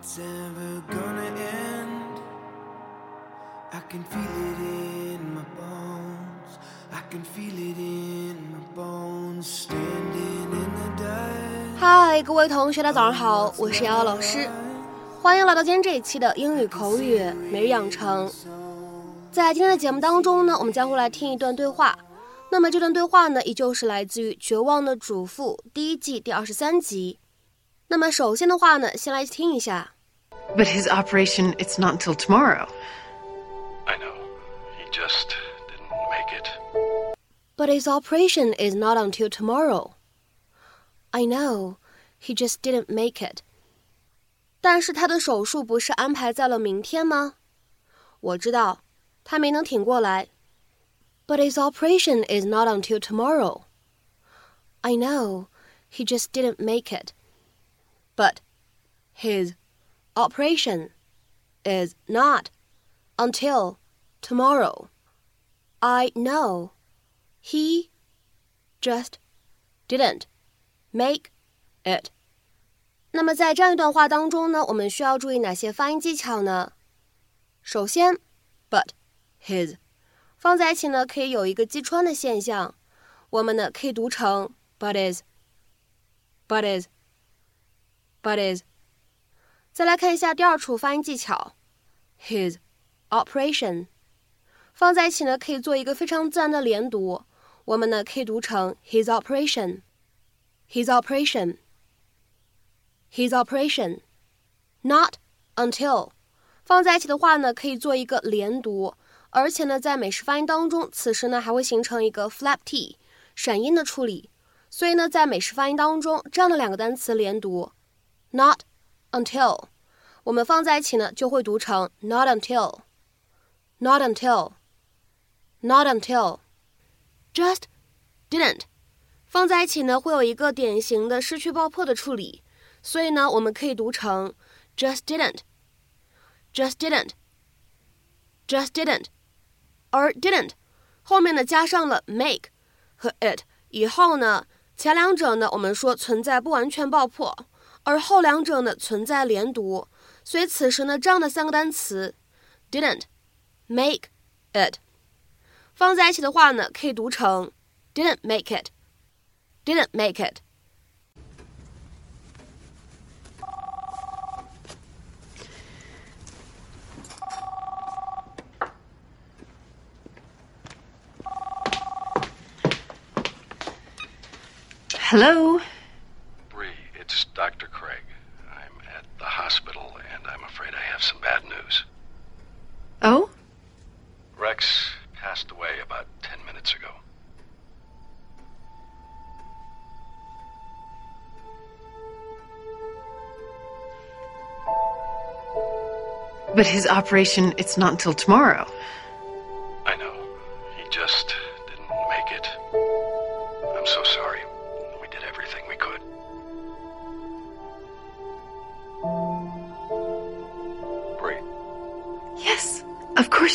it's ever gonna end. I can feel it in my bones. I can feel it in my bones. Standing in the dark. 嗨，各位同学，大家早上好，我是瑶瑶老师，欢迎来到今天这一期的英语口语每日养成。在今天的节目当中呢，我们将会来听一段对话。那么这段对话呢，依旧是来自于《绝望的主妇》第一季第二十三集。那么首先的话呢，先来听一下。 But his operation, it's not until tomorrow. I know. He just didn't make it. But his operation is not until tomorrow. I know, he just didn't make it. 但是他的手术不是安排在了明天吗？我知道，他没能挺过来。But his operation is not until tomorrow. I know, he just didn't make it. But his operation is not until tomorrow. I know. He just didn't make it. 那么在这样一段话当中呢，我们需要注意哪些发音技巧呢？首先，but his 放在一起呢，可以有一个击穿的现象，我们呢可以读成 but is，but is，but is。 But is，再来看一下第二处发音技巧，his operation 放在一起呢，可以做一个非常自然的连读，我们呢可以读成 his operation，his operation，his operation，not until 放在一起的话呢，可以做一个连读，而且呢，在美式发音当中，此时呢还会形成一个 flap t 闪音的处理，所以呢，在美式发音当中，这样的两个单词连读，not until，我们放在一起呢就会读成 not until，not until，not until，just didn't，放在一起呢会有一个典型的失去爆破的处理，所以呢我们可以读成 just didn't，just didn't，just didn't，而 didn't 后面呢加上了 make 和 it 以后呢，前两者呢我们说存在不完全爆破。而后两者呢存在连读，所以此时呢这样的三个单词 didn't make it 放在一起的话呢，可以读成 didn't make it，didn't make it。Hello? Have some bad news. Oh? Rex passed away about ten minutes ago. But his operation, it's not until tomorrow. I know. He just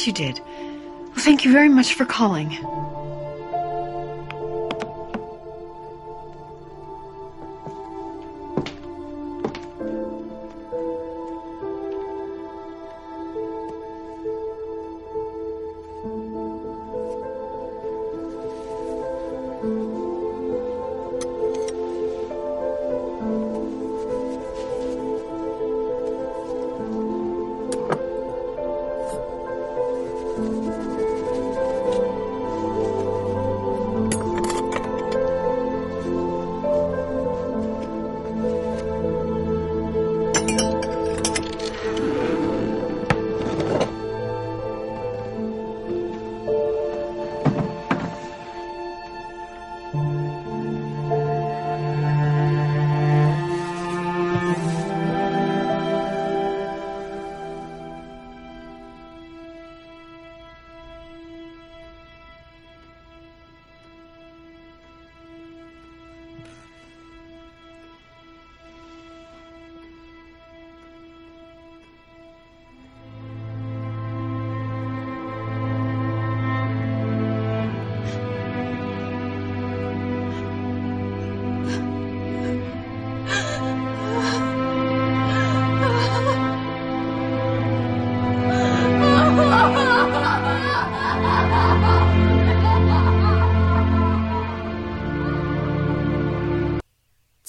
course you did. Well, thank you very much for calling.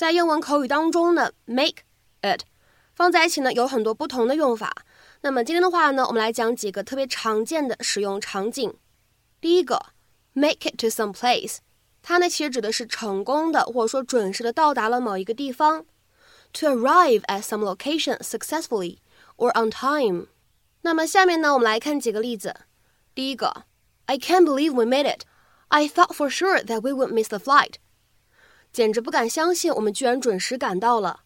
在英文口语当中呢，make it 放在一起呢有很多不同的用法。那么今天的话呢，我们来讲几个特别常见的使用场景。第一个，make it to some place，它呢其实指的是成功的或者说准时的到达了某一个地方。To arrive at some location successfully or on time。那么下面呢，我们来看几个例子。第一个，I can't believe we made it. I thought for sure that we would miss the flight. 简直不敢相信我们居然准时赶到了，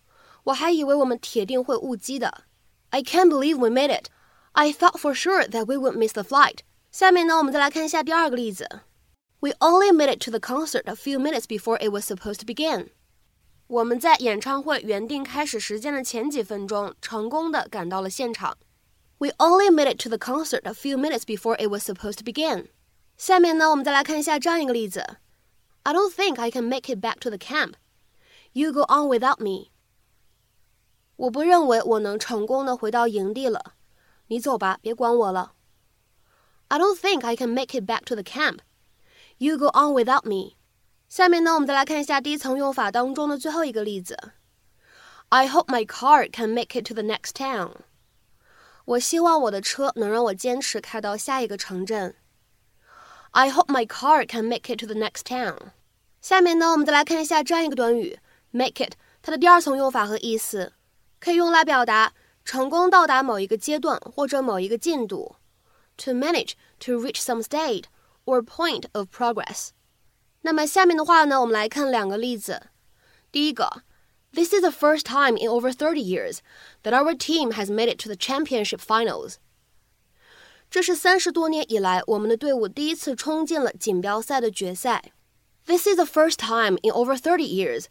我还以为我们铁定会误机的。I can't believe we made it. I thought for sure that we would miss the flight. 下面呢，我们再来看一下第二个例子。We only made it to the concert a few minutes before it was supposed to begin. 我们在演唱会原定开始时间的前几分钟，成功的赶到了现场。We only made it to the concert a few minutes before it was supposed to begin. 下面呢，我们再来看一下这样一个例子。 I don't think I can make it back to the camp. You go on without me. 我不认为我能成功的回到营地了，你走吧，别管我了。I don't think I can make it back to the camp. You go on without me. 下面呢，我们再来看一下第一层用法当中的最后一个例子。I hope my car can make it to the next town. 我希望我的车能让我坚持开到下一个城镇。I hope my car can make it to the next town. 下面呢，我们再来看一下这样一个短语，make it，它的第二层用法和意思，可以用来表达成功到达某一个阶段或者某一个进度。To manage to reach some state or point of progress。那么下面的话呢，我们来看两个例子。第一个，This is the first time in over thirty years that our team has made it to the championship finals。 这是三十多年以来我们的队伍第一次冲进了锦标赛的决赛。This is the first time in over thirty years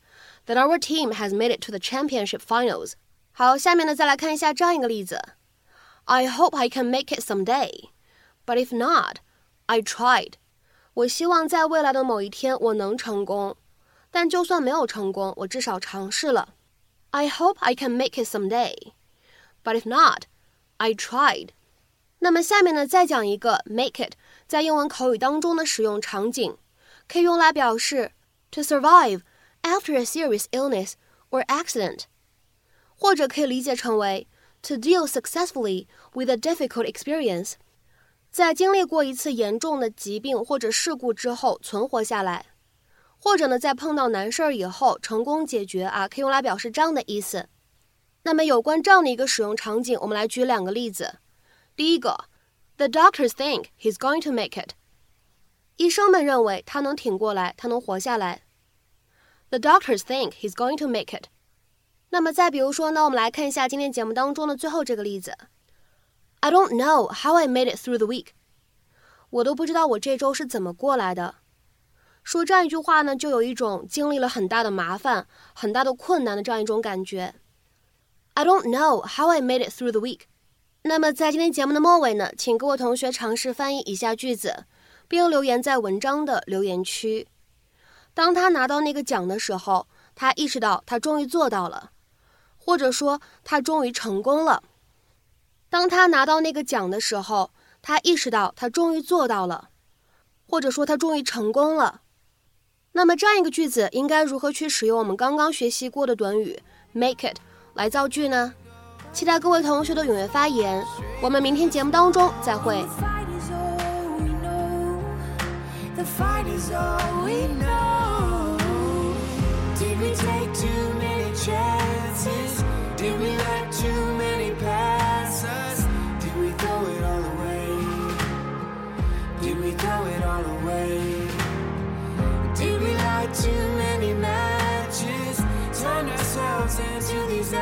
that our team has made it to the championship finals。好，下面呢再来看一下这样一个例子。I hope I can make it someday。But if not, I tried. 我希望在未来的某一天我能成功，但就算没有成功，我至少尝试了。I hope I can make it someday. But if not, I tried. 那么下面呢，再讲一个 make it 在英文口语当中的使用场景，可以用来表示 to survive after a serious illness or accident，或者可以理解成为 to deal successfully with a difficult experience。在经历过一次严重的疾病或者事故之后存活下来，或者呢，在碰到难事儿以后成功解决啊，可以用来表示这样的意思。那么有关这样的一个使用场景，我们来举两个例子。第一个，The doctors think he's going to make it。医生们认为他能挺过来，他能活下来。The doctors think he's going to make it。那么再比如说呢，我们来看一下今天节目当中的最后这个例子。I don't know how I made it through the week。我都不知道我这周是怎么过来的。说这样一句话呢，就有一种经历了很大的麻烦、很大的困难的这样一种感觉。I don't know how I made it through the week。那么在今天节目的末尾呢，请各位同学尝试翻译以下句子，并留言在文章的留言区。当他拿到那个奖的时候，他意识到他终于做到了，或者说他终于成功了。当他拿到那个奖的时候，他意识到他终于做到了，或者说他终于成功了。那么这样一个句子应该如何去使用我们刚刚学习过的短语 make it 来造句呢？期待各位同学的踊跃发言。我们明天节目当中再会。too many matches, turn ourselves into these